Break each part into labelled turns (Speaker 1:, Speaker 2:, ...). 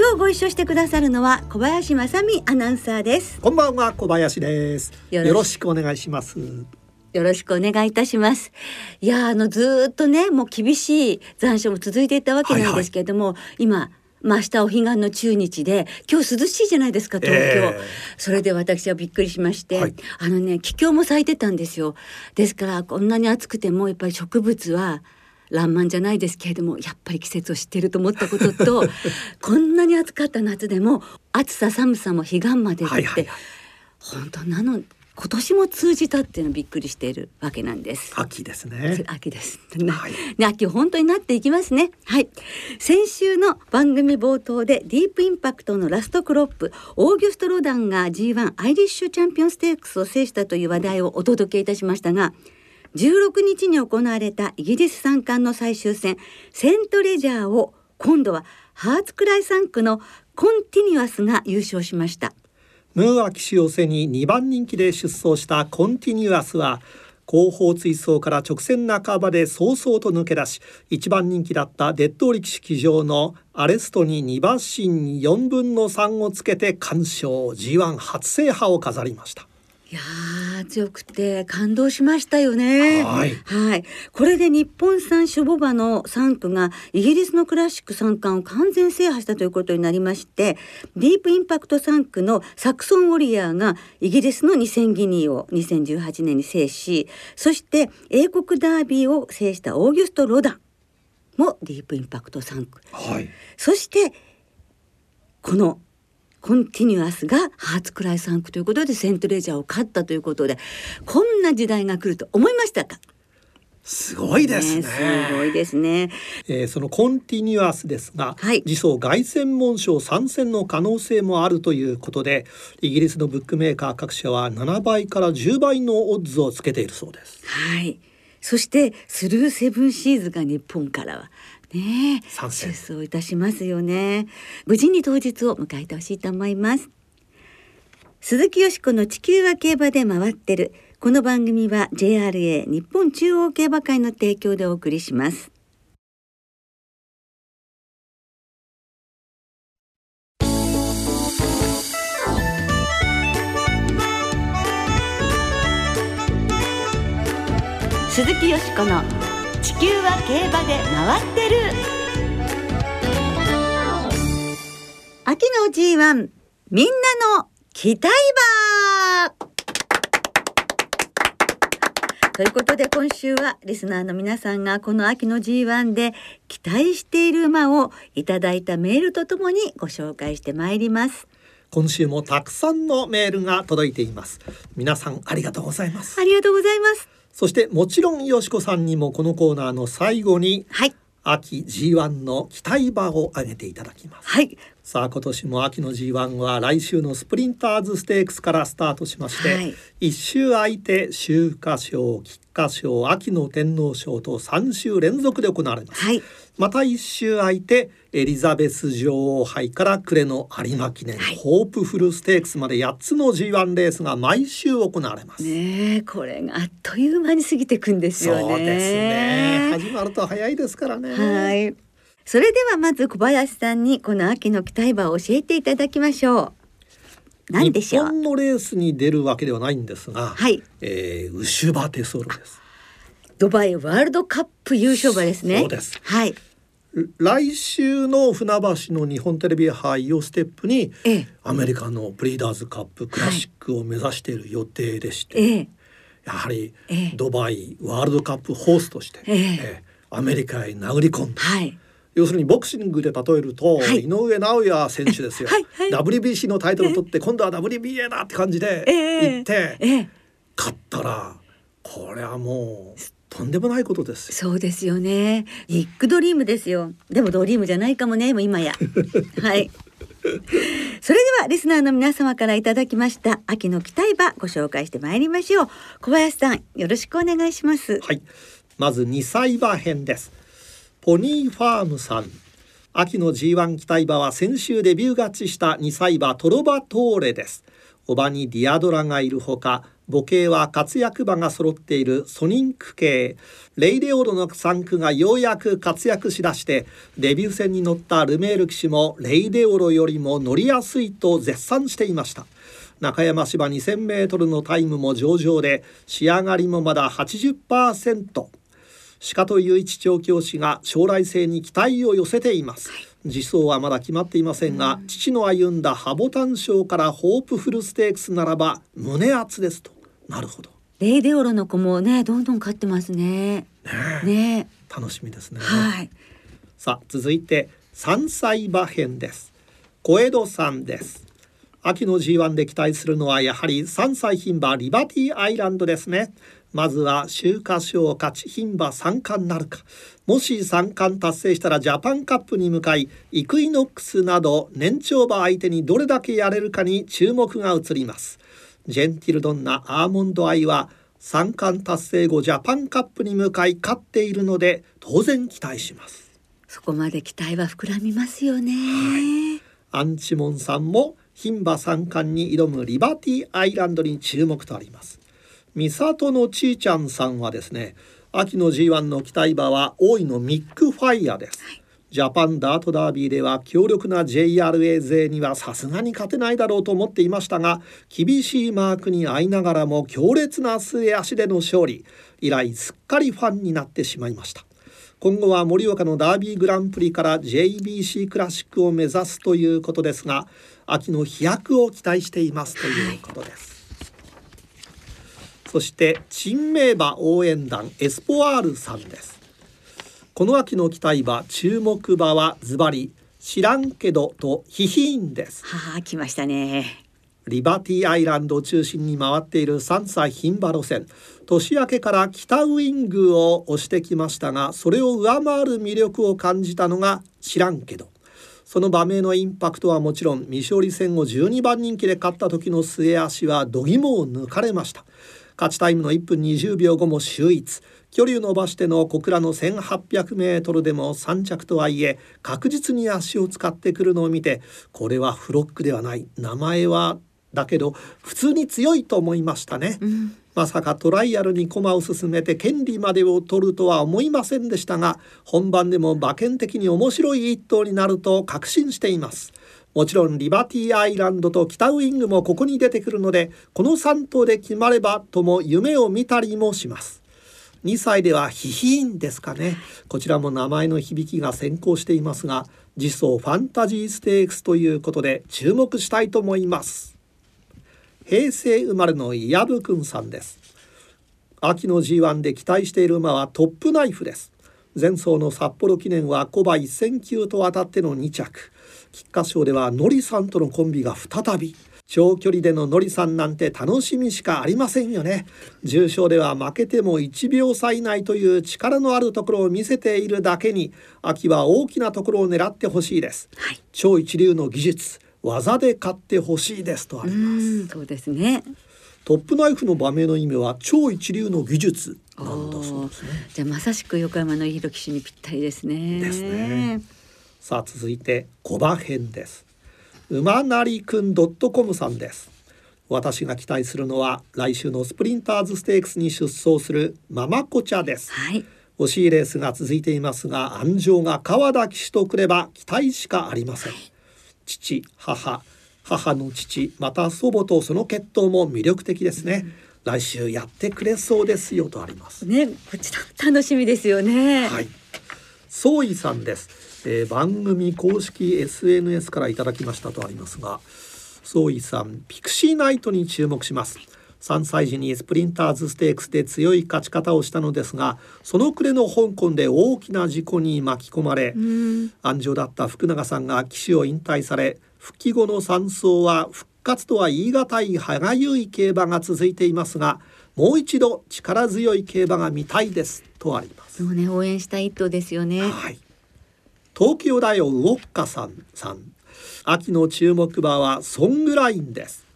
Speaker 1: 今日ご一緒してくださるのは小林正美アナウンサーです。
Speaker 2: こんばんは小林です。
Speaker 1: よ
Speaker 2: よろしくお願いします。
Speaker 1: よろしくお願いいたします。いやあのずーっとねもう厳しい残暑も続いていたわけなんですけれども、今まあ明日お彼岸の中日で今日涼しいじゃないですか東京、
Speaker 2: ええ
Speaker 1: それで私はびっくりしまして、
Speaker 2: はい。
Speaker 1: あのね気境も咲いてたんですよ。ですからこんなに暑くてもやっぱり植物は爛漫じゃないですけれどもやっぱり季節を知ってると思ったことと こんなに暑かった夏でも暑さ寒さも彼岸までって、
Speaker 2: はいはいはい
Speaker 1: 本当なの今年も通じたっていうのびっくりしているわけなんです。
Speaker 2: 秋ですね
Speaker 1: 秋です。
Speaker 2: はい
Speaker 1: ね秋本当になっていきますね。はい。先週の番組冒頭でディープインパクトのラストクロップオーギュストロダンが G1 アイリッシュチャンピオンステークスを制したという話題をお届けいたしましたが。16日に行われたイギリス三冠の最終戦セントレジャーを今度はハーツクライ産駒のコンティニュアスが優勝しました。
Speaker 2: ムーア騎手を背に2番人気で出走したコンティニュアスは後方追走から直線半ばで早々と抜け出し1番人気だったデットーリ騎手騎乗のアレストに2馬身4分の3をつけて完勝 G1 初制覇を飾りました
Speaker 1: いやー強くて感動しましたよね。
Speaker 2: はい
Speaker 1: はい。これで日本産種牡馬の産駒がイギリスのクラシック三冠を完全制覇したということになりまして、ディープインパクト産駒のサクソンウォリアーがイギリスの2000ギニーを2018年に制し、そして英国ダービーを制したオーギュスト・ロダンもディープインパクト産駒。
Speaker 2: はい
Speaker 1: そしてこのコンティニュアスがハーツクライ産駒ということでセントレジャーを勝ったということでこんな時代が来ると思いましたか？
Speaker 2: すごいですね。
Speaker 1: すごいですね。
Speaker 2: えーそのコンティニュアスですが、
Speaker 1: はい。
Speaker 2: 次走凱旋門賞参戦の可能性もあるということでイギリスのブックメーカー各社は7倍から10倍のオッズをつけているそうです。
Speaker 1: はい。そしてスルーセブンシーズが日本からはね
Speaker 2: 参戦
Speaker 1: 出走いたしますよね。無事に当日を迎えてほしいと思います。鈴木よしこの地球は競馬で回ってる。この番組は JRA 日本中央競馬会の提供でお送りします。鈴木よしこの地球は競馬で回ってる。秋の G1 みんなの期待馬。ということで今週はリスナーの皆さんがこの秋の G1 で期待している馬をいただいたメールとともにご紹介してまいります。
Speaker 2: 今週もたくさんのメールが届いています。皆さんありがとうございます。
Speaker 1: ありがとうございます
Speaker 2: そしてもちろんよしこさんにもこのコーナーの最後に
Speaker 1: はい。
Speaker 2: 秋 G1 の期待馬を挙げていただきます。
Speaker 1: はい
Speaker 2: さあ今年も秋の G1 は来週のスプリンターズステークスからスタートしまして、
Speaker 1: はい。
Speaker 2: 一週空いて秋華賞菊花賞秋の天皇賞と3週連続で行われます、
Speaker 1: はい。
Speaker 2: また一週空いてエリザベス女王杯から暮れの有馬記念、
Speaker 1: はい。
Speaker 2: ホープフルステークスまで8つの G1 レースが毎週行われます、
Speaker 1: ねえこれがあっという間に過ぎていくんですよね。
Speaker 2: そうですね。始まると早いですからね。
Speaker 1: はい。それではまず小林さんにこの秋の期待馬を教えていただきましょう。何でしょう？
Speaker 2: 日本のレースに出るわけではないんですが、
Speaker 1: はい。
Speaker 2: えーウシュバテソルです
Speaker 1: ドバイワールドカップ優勝馬ですね。
Speaker 2: そうです
Speaker 1: はい。
Speaker 2: 来週の船橋の日本テレビ杯をステップに
Speaker 1: ええ
Speaker 2: アメリカのブリーダーズカップクラシックを目指している予定でして、
Speaker 1: ええ
Speaker 2: やはり
Speaker 1: ええ
Speaker 2: ドバイワールドカップホーストして、
Speaker 1: ええ
Speaker 2: ええアメリカへ殴り込んで
Speaker 1: はい。
Speaker 2: 要するにボクシングで例えると、
Speaker 1: はい。
Speaker 2: 井上尚弥選手ですよ、
Speaker 1: はいはい。
Speaker 2: WBC のタイトルを取って今度は WBA だって感じで
Speaker 1: ええ。
Speaker 2: 行って、
Speaker 1: ええ。
Speaker 2: 勝ったらこれはもうとんでもないことですよ。
Speaker 1: そうですよね。ビッグドリームですよ。でもドリームじゃないかもね、もう今や。はい。それではリスナーの皆様からいただきました秋の期待馬ご紹介してまいりましょう。小林さんよろしくお願いします。
Speaker 2: はい。まず2歳馬編ですポニーファームさん。秋の G1 期待馬は先週デビュー勝ちした2歳馬トロバトーレです。おばにディアドラがいるほか母系は活躍馬が揃っているソニンク系。レイレオロの3区がようやく活躍しだしてデビュー戦に乗ったルメール騎手もレイレオロよりも乗りやすいと絶賛していました。中山芝 2000m のタイムも上々で仕上がりもまだ80%鹿と雄一調教師が将来性に期待を寄せています、次走はまだ決まっていませんが、父の歩んだハボタン賞からホープフルステークスならば胸熱ですと。なるほど。
Speaker 1: レイデオロの子もねどんどん勝ってますね。
Speaker 2: ね
Speaker 1: ね
Speaker 2: 楽しみですね、
Speaker 1: はい。
Speaker 2: さあ続いて山菜馬編です。小江戸さんです。秋の G1 で期待するのはやはり3歳牝馬リバティアイランドですねまずは秋華賞勝ち牝馬三冠なるか。もし三冠達成したらジャパンカップに向かいイクイノックスなど年長馬相手にどれだけやれるかに注目が移ります。ジェンティルドンナアーモンドアイは三冠達成後ジャパンカップに向かい勝っているので当然期待します。
Speaker 1: そこまで期待は膨らみますよね、
Speaker 2: アンチモンさんも牝馬三冠に挑むリバティアイランドに注目とあります三里のちーちゃんさんはですね秋の G1 の期待馬は大井のミックファイヤです、ジャパンダートダービーでは強力な JRA 勢にはさすがに勝てないだろうと思っていましたが厳しいマークに遭いながらも強烈な末足での勝利。以来すっかりファンになってしまいました。今後は盛岡のダービーグランプリから JBC クラシックを目指すということですが秋の飛躍を期待していますということです、そして珍名馬応援団エスポワールさんです。この秋の期待馬注目馬はズバリ知らんけどとヒヒーンです。
Speaker 1: はあ来ましたね。
Speaker 2: リバティアイランドを中心に回っている3歳牝馬路線。年明けから北ウイングを押してきましたがそれを上回る魅力を感じたのが知らんけど。その馬名のインパクトはもちろん未勝利戦を12番人気で勝った時の末足は度肝を抜かれました勝ちタイムの1分20秒後も秀逸。距離を伸ばしての小倉の 1800m でも3着とはいえ確実に足を使ってくるのを見てこれはフロックではない。名前はだけど普通に強いと思いましたね、
Speaker 1: うん。
Speaker 2: まさかトライアルに駒を進めて権利までを取るとは思いませんでしたが本番でも馬券的に面白い一頭になると確信していますもちろんリバティアイランドと北ウイングもここに出てくるのでこの3頭で決まればとも夢を見たりもします。2歳ではヒヒーンですかね。こちらも名前の響きが先行していますが次走ファンタジーステークスということで注目したいと思います。平成生まれのイヤブくんさんです。秋の G1 で期待している馬はトップナイフです。前走の札幌記念は小馬1000球と渡っての2着。菊花賞ではノリさんとのコンビが再び長距離でのノリさんなんて楽しみしかありませんよね。重賞では負けても1秒差以内という力のあるところを見せているだけに秋は大きなところを狙ってほしいです、
Speaker 1: はい。
Speaker 2: 超一流の技術技で勝ってほしいですとあ
Speaker 1: う
Speaker 2: ります。
Speaker 1: んそうですね。
Speaker 2: トップナイフの場面の意味は超一流の技術なんだそうですね。
Speaker 1: じゃあまさしく横山のいい騎手にぴったりですね。
Speaker 2: ですねさあ続いて小馬編です。馬なりくん .com さんです。私が期待するのは来週のスプリンターズステークスに出走するママコチャです。
Speaker 1: はい。
Speaker 2: 惜しいレースが続いていますが安城が川田騎手とくれば期待しかありません。父母母の父また祖母とその血統も魅力的ですね、来週やってくれそうですよとあります。
Speaker 1: ねこちら楽しみですよね。
Speaker 2: はい。総井さんです、えー番組公式 SNS からいただきましたとありますが、総井さんピクシーナイトに注目します。3歳児にスプリンターズステークスで強い勝ち方をしたのですがその暮れの香港で大きな事故に巻き込まれ、
Speaker 1: うん
Speaker 2: 安城だった福永さんが騎手を引退され復帰後の山荘は復活とは言い難い歯がゆい競馬が続いていますがもう一度力強い競馬が見たいですとあります。
Speaker 1: もうね応援したい一頭ですよね
Speaker 2: はい。東京大王ウォッカさんさん。秋の注目馬はソングラインです。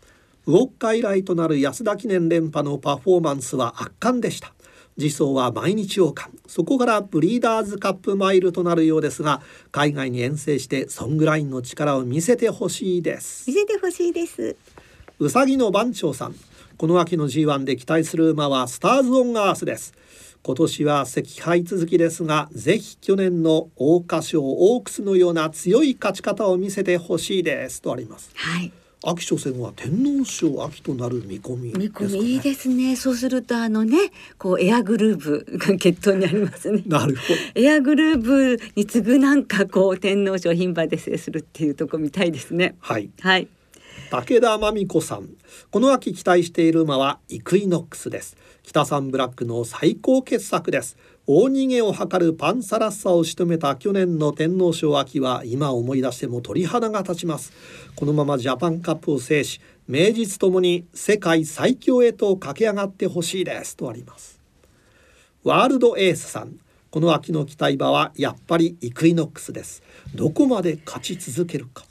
Speaker 2: ウォッカ以来となる安田記念連覇のパフォーマンスは圧巻でした。次走は毎日王冠。そこからブリーダーズカップマイルとなるようですが海外に遠征してソングラインの力を見せてほしいです。
Speaker 1: 見せてほしいです。
Speaker 2: うさぎの番長さん。この秋の G1 で期待する馬はスターズオンアースです今年は赤敗続きですがぜひ去年の桜花賞オークスのような強い勝ち方を見せてほしいです。とあります。
Speaker 1: はい。
Speaker 2: 秋初戦は天皇賞秋となる見込み
Speaker 1: 見
Speaker 2: ですか、ね、
Speaker 1: 込みいいですね。そうするとあのねこうエアグルーヴが決闘にありますね。
Speaker 2: なるほど。
Speaker 1: エアグルーヴに次ぐなんかこう天皇賞牝馬で制するっていうとこ見たいですね。
Speaker 2: はい。
Speaker 1: はい。
Speaker 2: 武田真美子さん。この秋期待している馬はイクイノックスです北サンブラックの最高傑作です。大逃げを図るパンサラッサを仕留めた去年の天皇賞秋は今思い出しても鳥肌が立ちます。このままジャパンカップを制し名実ともに世界最強へと駆け上がってほしいですとあります。ワールドエースさん。この秋の期待馬はやっぱりイクイノックスです。どこまで勝ち続けるか。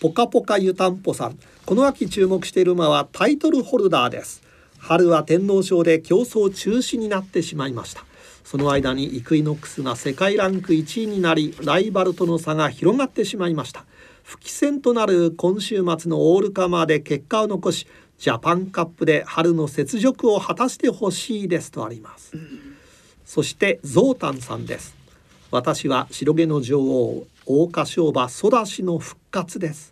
Speaker 2: ポカポカ湯たんぽさん。この秋注目している馬はタイトルホルダーです。春は天皇賞で競争中止になってしまいました。その間にイクイノックスが世界ランク1位になりライバルとの差が広がってしまいました。不起戦となる今週末のオールカマーで結果を残しジャパンカップで春の雪辱を果たしてほしいですとあります、そしてゾウタンさんです。私は白毛の女王桜花賞馬ソダシの復活です。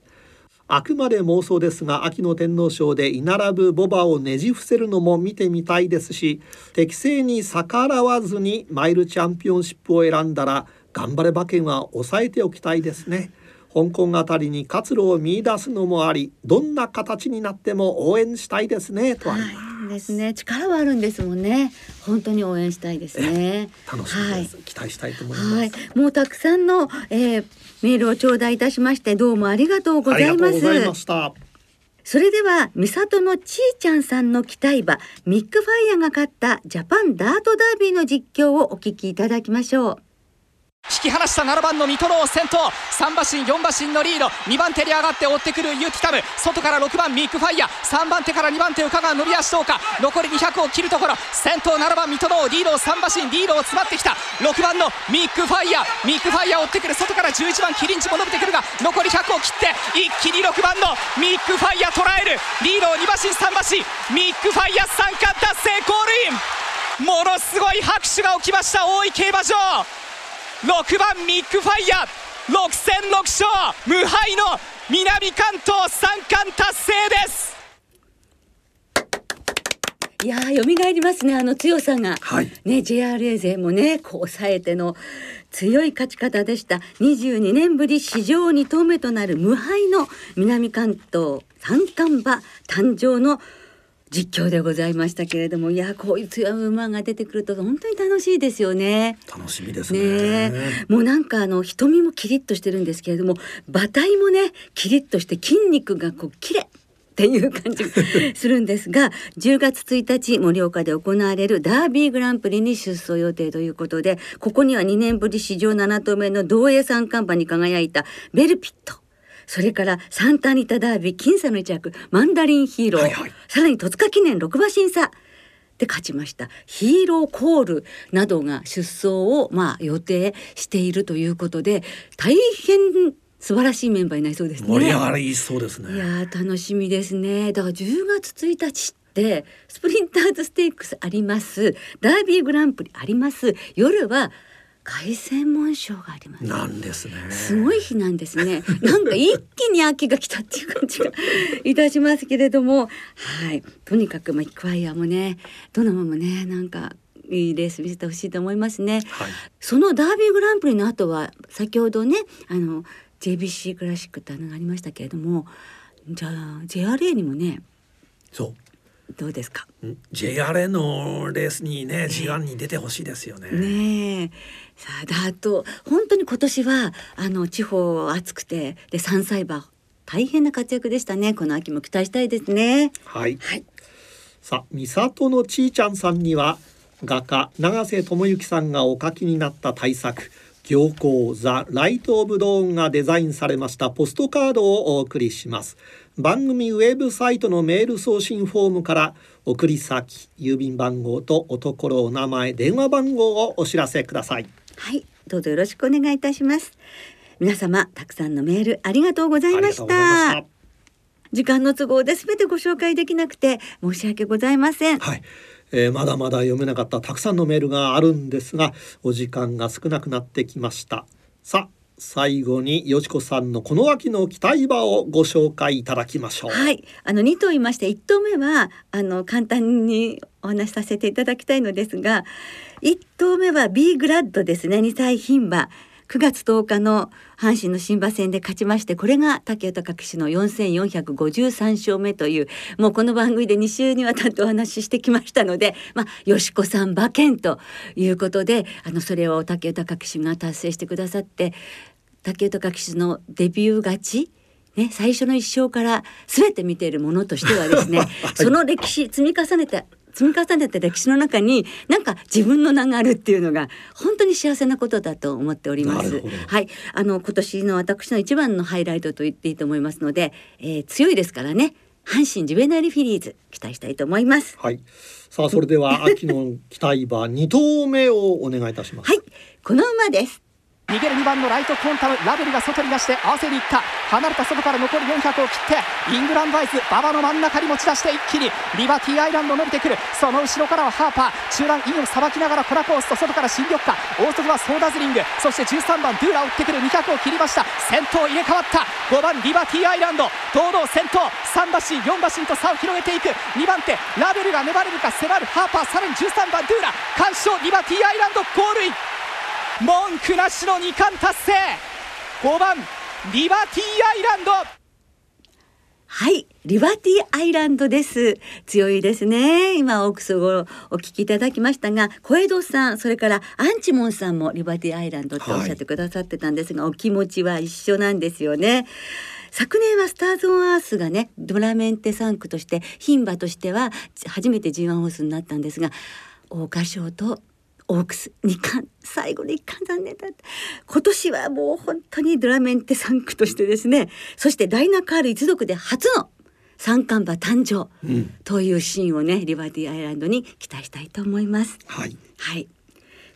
Speaker 2: あくまで妄想ですが秋の天皇賞で居並ぶボバをねじ伏せるのも見てみたいですし適正に逆らわずにマイルチャンピオンシップを選んだら頑張れ馬券は抑えておきたいですね。香港あたりに活路を見出すのもありどんな形になっても応援したいですねとあります、
Speaker 1: ですね。力はあるんですもんね。本当に応援したいですね。
Speaker 2: 楽しみです、期待したいと思います、
Speaker 1: はい、もうたくさんの、えー、メールを頂戴いたしましてどうもありがとうございます。
Speaker 2: ありがとうございました。
Speaker 1: それでは三里のちーちゃんさんの期待馬ミックファイヤーが勝ったジャパンダートダービーの実況をお聞きいただきましょう
Speaker 3: 引き離した7番の水戸の先頭。3馬身4馬身のリード。2番手に上がって追ってくるユティタム。外から6番ミックファイヤー3番手から2番手岡川伸び足どうか。残り200を切るところ。先頭7番ミトノオー。リードを3馬身リードを詰まってきた。6番のミックファイヤミックファイヤ追ってくる。外から11番キリンジも伸びてくるが。残り100を切って一気に6番のミックファイヤー捉える。リードを2馬身3馬身。ミックファイヤー3冠達成ゴールイン。ものすごい拍手が起きました。大井競馬場。6番ミックファイヤー。6戦6勝。無敗の南関東三冠達成です。
Speaker 1: いやー蘇りますね。あの強さが、
Speaker 2: はい。
Speaker 1: ね JRA 勢もねこう抑えての強い勝ち方でした。22年ぶり史上2頭目となる無敗の南関東三冠馬誕生の実況でございましたけれどもいやこういう強い馬が出てくると本当に楽しいですよね。
Speaker 2: 楽しみです
Speaker 1: ね。
Speaker 2: ね
Speaker 1: え。もうなんかあの瞳もキリッとしてるんですけれども馬体もねキリッとして筋肉がこうキレっていう感じがするんですが10月1日盛岡で行われるダービーグランプリに出走予定ということでここには2年ぶり史上7頭目の同営三冠馬に輝いたベルピットそれからサンタアニタダービー僅差の一着マンダリンヒーロー、
Speaker 2: はいはい
Speaker 1: さらに戸塚記念6馬審査で勝ちましたヒーローコールなどが出走をまあ予定しているということで大変素晴らしいメンバーになりそうですね。
Speaker 2: 盛り上がりそうですね
Speaker 1: いやー楽しみですね。だから10月1日ってスプリンターズステークスあります。ダービーグランプリあります。夜は凱旋門賞があります。
Speaker 2: なんですね
Speaker 1: すごい日なんですね。なんか一気に秋が来たっていう感じがいたしますけれども、はい、とにかくまあイクワイアもね、ドナマもね、なんかいいレース見せてほしいと思いますね。
Speaker 2: はい
Speaker 1: そのダービーグランプリの後は先ほどねあの JBC クラシックってあのがありましたけれどもじゃあ JRA にもね
Speaker 2: そ
Speaker 1: どうですか？
Speaker 2: う JRA のレースにね G1 に出てほしいですよね。
Speaker 1: ねえ。さあであと本当に今年はあの地方暑くてで3歳馬大変な活躍でしたね。この秋も期待したいですね。
Speaker 2: はい。
Speaker 1: はい。
Speaker 2: さあ三里のちーちゃんさんには画家永瀬智之さんがお書きになった大作行幸ザ・ライト・オブ・ドーンがデザインされましたポストカードをお送りします。番組ウェブサイトのメール送信フォームから送り先郵便番号とおところお名前電話番号をお知らせください。
Speaker 1: はいどうぞよろしくお願いいたします。皆様たくさんのメールありがとうございました。時間の都合で全てご紹介できなくて申し訳ございません。
Speaker 2: はいえー、まだまだ読めなかったたくさんのメールがあるんですがお時間が少なくなってきました。さあ最後によしこさんのこの秋の期待馬をご紹介いただきましょう。
Speaker 1: はい。あの2頭いまして1頭目はあの簡単にお話しさせていただきたいのですが1頭目は B グラッドですね。2歳牝馬。9月10日の阪神の新馬戦で勝ちましてこれが武豊騎手の4453勝目というもうこの番組で2週にわたってお話ししてきましたので、まあ、よしこさん馬券ということであのそれを武豊騎手が達成してくださって武豊騎手のデビュー勝ちね、最初の一勝から全て見ているものとしてはですね、はい、その歴史積み重ねた積み重ねた歴史の中になんか自分の名があるっていうのが本当に幸せなことだと思っております。はい、あの今年の私の一番のハイライトと言っていいと思いますので、えー、強いですからね。阪神ジュベナリフィリーズ期待したいと思います。
Speaker 2: はい。さあそれでは秋の期待馬二頭目をお願いいたします。
Speaker 1: はい、この馬です。
Speaker 3: 逃げる2番のライトコンタムラベルが外に出して合わせにいった離れた外から残り400を切ってイングランドアイズ馬場の真ん中に持ち出して一気にリバティアイランド伸びてくるその後ろからはハーパー中段インをさばきながらコラコースと外から新緑化大外はソーダズリングそして13番ドゥーラを追ってくる200を切りました先頭入れ替わった5番リバティアイランド堂々先頭3馬身4馬身と差を広げていく。2番手ラベルが粘れるか迫るハーパーさらに13番ドゥーラ完勝リバティアイランドゴールイン。文句なしの2冠達成。5番リバティアイランド。
Speaker 1: はいリバティアイランドです。強いですね。今オークスをお聞きいただきましたが小江戸さんそれからアンチモンさんもリバティアイランドっておっしゃってくださってたんですが、はい、お気持ちは一緒なんですよね。昨年はスターズ・オン・アースがねドラメンテ3区として牝馬としては初めて G1 ホースになったんですが桜花賞とオークス2冠最後の1冠残念だった今年はもう本当にドラメンテ3区としてですねそしてダイナカール一族で初の三冠馬誕生というシーンをね、うん、リバティアイランドに期待したいと思います。
Speaker 2: はい、
Speaker 1: はい、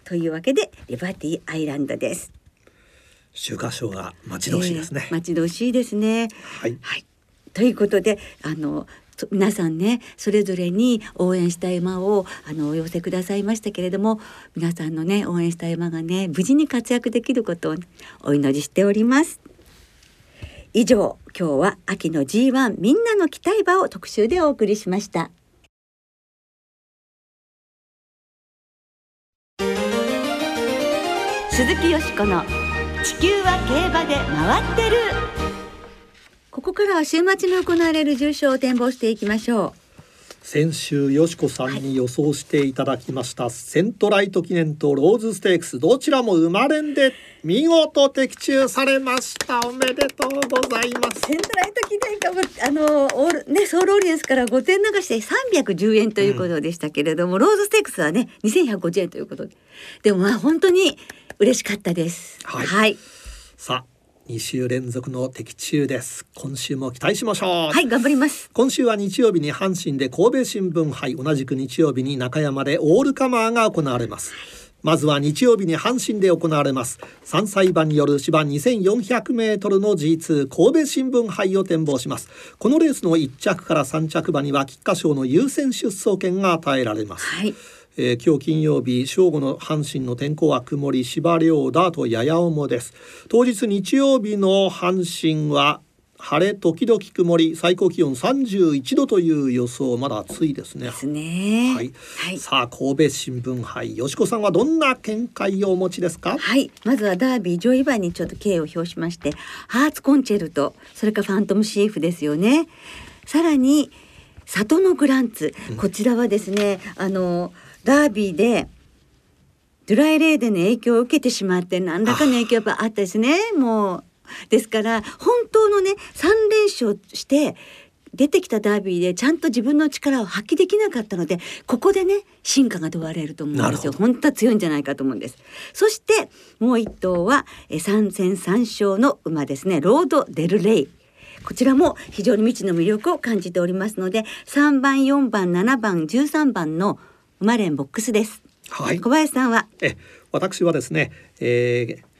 Speaker 1: というわけでリバティアイランドです。
Speaker 2: 週刊賞が待ち遠しいですね。
Speaker 1: えー、待ち遠しいですね。
Speaker 2: はい。
Speaker 1: はい。ということであの皆さんねそれぞれに応援したい馬をあのお寄せくださいましたけれども皆さんのね応援したい馬がね無事に活躍できることをお祈りしております。以上今日は秋の G1 みんなの期待馬を特集でお送りしました。鈴木よしこの地球は競馬で回ってる。ここからは週末に行われる重賞を展望していきましょう。
Speaker 2: 先週よしこさんに予想していただきました、はい、セントライト記念とローズステークスどちらも生まれんで見事的中されました。おめでとうございます。
Speaker 1: セントライト記念かあのオールねソウルオリエンスから5点流して310円ということでしたけれども、うん、ローズステークスはね2150円ということで。でもまあ本当に嬉しかったです。
Speaker 2: はい、はい、さあ2週連続の的中です。今週も期待しましょう。
Speaker 1: はい頑張ります。
Speaker 2: 今週は日曜日に阪神で神戸新聞杯。同じく日曜日に中山でオールカマーが行われます。まずは日曜日に阪神で行われます。3歳馬による芝2400メートルの G2 神戸新聞杯を展望します。このレースの1着から3着馬には菊花賞の優先出走権が与えられます、
Speaker 1: はい
Speaker 2: えー、今日金曜日正午の阪神の天候は曇り芝涼だとやや重です。当日日曜日の阪神は晴れ時々曇り最高気温31度という予想まだ暑いですね。
Speaker 1: ですね。
Speaker 2: はい、はい、さあ神戸新聞杯よしこさんはどんな見解をお持ちですか？
Speaker 1: はい。まずはダービー上位馬にちょっと敬意を表しましてハーツコンチェルトそれからファントムシーフですよね。さらに里のグランツ、こちらはですねあのダービーでドライレーでの影響を受けてしまって何らかの影響があったですね。もうですから本当のね3連勝して出てきたダービーでちゃんと自分の力を発揮できなかったのでここでね進化が問われると思うんですよ。本当は強いんじゃないかと思うんです。そしてもう一頭はえ3戦3勝の馬ですね。ロード・デル・レイ。こちらも非常に未知の魅力を感じておりますので3番4番7番13番の馬連ボックスです、
Speaker 2: はい。
Speaker 1: 小林さんは？
Speaker 2: え私はですね、えー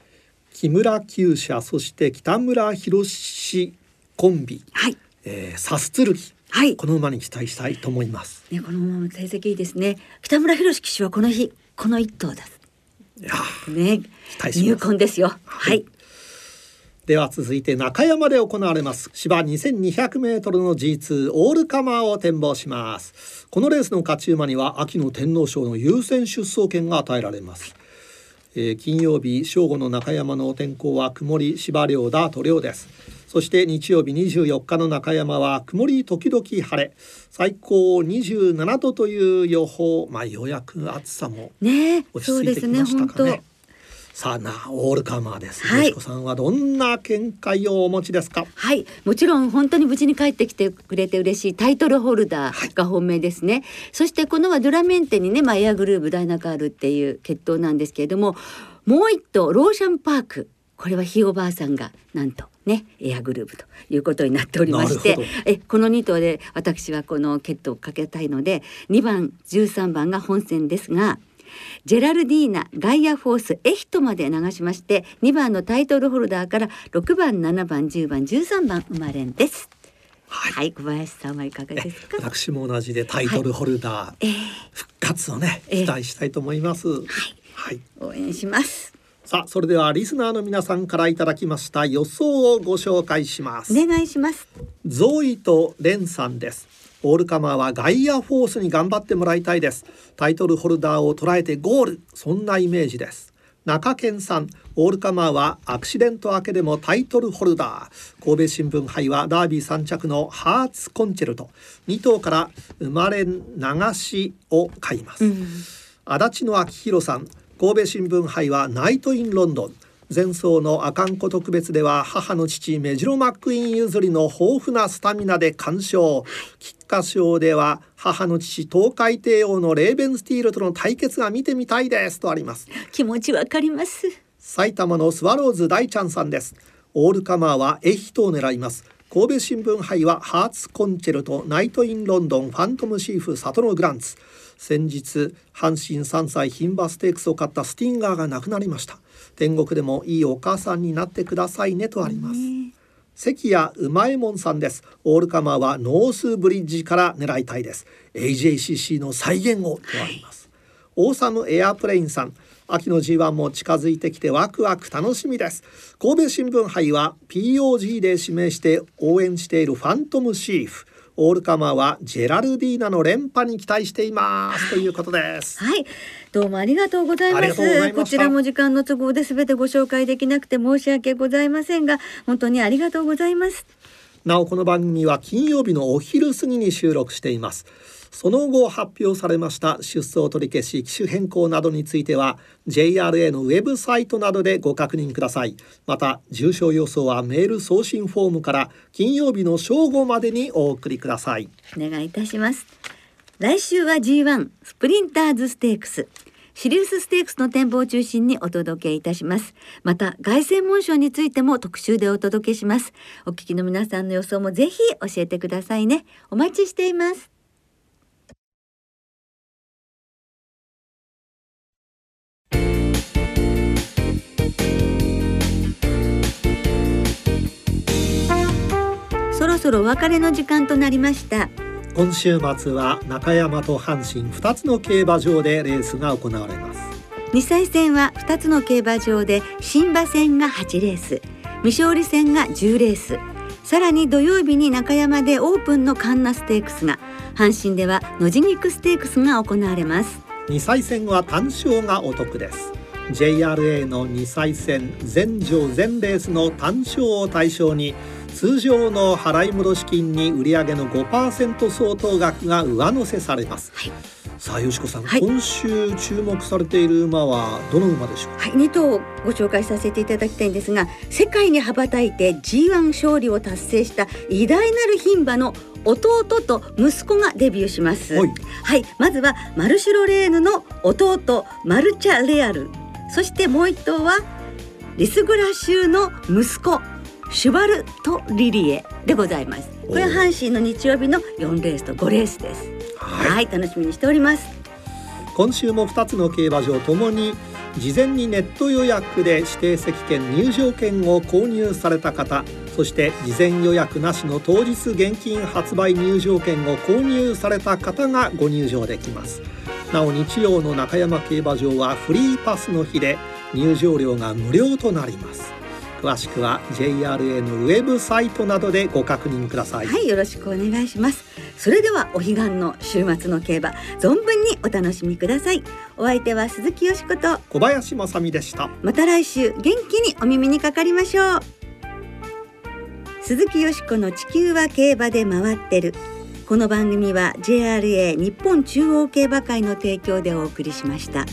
Speaker 2: 木村厩舎そして北村博士コンビ、
Speaker 1: はい。
Speaker 2: えー、サスツルギ
Speaker 1: はい。
Speaker 2: この馬に期待したいと思います。
Speaker 1: ねこのまま成績いいですね。北村博騎手はこの日この一頭だ。
Speaker 2: いやー。
Speaker 1: ね。入魂ですよ。はい、
Speaker 2: では続いて中山で行われます。芝2200メートルの G2 オールカマーを展望します。このレースの勝ち馬には秋の天皇賞の優先出走権が与えられます、えー金曜日正午の中山の天候は曇り芝涼ダート涼です。そして日曜日24日の中山は曇り時々晴れ。最高27度という予報。まあようやく暑さも
Speaker 1: ね
Speaker 2: 落ち着いてきましたかね。さあなオールカマーです。
Speaker 1: はい。
Speaker 2: さんはどんな見解をお持ちですか？
Speaker 1: はい。もちろん本当に無事に帰ってきてくれて嬉しいタイトルホルダーが本命ですね、そしてこのはドゥラメンテにね、まあ、エアグルーヴダイナカールっていう血統なんですけれどももう一頭ローシャンパーク。これはひいおばあさんがなんとねエアグルーヴということになっておりましてえこの2頭で私はこの血統をかけたいので2番13番が本戦ですがジェラルディーナガイアフォースエヒトまで流しまして2番のタイトルホルダーから6番7番10番13番生まれんです。
Speaker 2: はい
Speaker 1: はい、小林さんはいかがですか？
Speaker 2: 私も同じでタイトルホルダー、
Speaker 1: えー
Speaker 2: 復活をね
Speaker 1: ええ
Speaker 2: 期待したいと思います。はい。
Speaker 1: 応援します。
Speaker 2: さあそれではリスナーの皆さんからいただきました予想をご紹介します。
Speaker 1: お願いします。
Speaker 2: ゾーイとレンさんです。オールカマーはガイアフォースに頑張ってもらいたいです。タイトルホルダーを捉えてゴール、そんなイメージです。中堅さん、オールカマーはアクシデント明けでもタイトルホルダー。神戸新聞杯はダービー3着のハーツコンチェルト。2頭から生まれ流しを買います。足立の明弘さん神戸新聞杯はナイト・イン・ロンドン前走のアカンコ特別では母の父メジロマックイーン譲りの豊富なスタミナで完勝菊花賞では母の父東海帝王のレーベンスティールとの対決が見てみたいですとあります。
Speaker 1: 気持ちわかります。
Speaker 2: 埼玉のスワローズ大ちゃんさんです。オールカマーはエヒトを狙います神戸新聞杯はハーツコンチェルトナイトインロンドンファントムシーフサトノグランツ。先日阪神3歳牝馬ステークスを勝ったスティンガーが亡くなりました。天国でもいいお母さんになってくださいねとあります。関谷うまえもんさんです。オールカマーはノースブリッジから狙いたいです。AJCC の再現をとあります、オーサムエアプレインさん秋の G1 も近づいてきてワクワク楽しみです。神戸新聞杯は POG で指名して応援しているファントムシーフ。オールカマーはジェラルディーナの連覇に期待しています。ということです。
Speaker 1: はい、どうもありがとうございます。こちらも時間の都合で全てご紹介できなくて申し訳ございませんが、本当にありがとうございます。
Speaker 2: なおこの番組は金曜日のお昼過ぎに収録していますその後発表されました出走取り消し機種変更などについては JRA のウェブサイトなどでご確認くださいまた重症予想はメール送信フォームから金曜日の正午までにお送りください
Speaker 1: お願いいたします。来週は G1 スプリンターズステークス。シリウスステークスの展望を中心にお届けいたします。また、凱旋門賞についても特集でお届けします。お聞きの皆さんの予想もぜひ教えてくださいね。お待ちしています。そろそろお別れの時間となりました。
Speaker 2: 今週末は中山と阪神2つの競馬場でレースが行われます。
Speaker 1: 2歳戦は2つの競馬場で新馬戦が8レース。未勝利戦が10レース。さらに土曜日に中山でオープンのカンナステークスが。阪神では野地肉ステークスが行われます。
Speaker 2: 2歳戦は単勝がお得です。JRA の2歳戦全場全レースの単勝を対象に通常の払い戻し金に売上の5%相当額が上乗せされます、
Speaker 1: はい。
Speaker 2: さあよしこさん、
Speaker 1: はい。
Speaker 2: 今週注目されている馬はどの馬でしょう？
Speaker 1: はい、2頭をご紹介させていただきたいんですが世界に羽ばたいて G1 勝利を達成した偉大なる牝馬の弟と息子がデビューします。
Speaker 2: はい。
Speaker 1: はい、まずはマルシュロレーヌの弟マルチャレアル。そしてもう一頭はリスグラ州の息子シュバルトリリエでございます。これは
Speaker 2: お
Speaker 1: 阪神の日曜日の4レースと5レースです。
Speaker 2: はい。
Speaker 1: はい、楽しみにしております。
Speaker 2: 今週も2つの競馬場ともに事前にネット予約で指定席券入場券を購入された方そして事前予約なしの当日現金発売入場券を購入された方がご入場できます。なお日曜の中山競馬場はフリーパスの日で入場料が無料となります詳しくは JRA のウェブサイトなどでご確認ください、
Speaker 1: はい、よろしくお願いします。それではお彼岸の週末の競馬存分にお楽しみください。お相手は鈴木よしこと
Speaker 2: 小林正美でした。
Speaker 1: また来週元気にお耳にかかりましょう。鈴木よしこの地球は競馬で回ってる。この番組は JRA 日本中央競馬会の提供でお送りしました。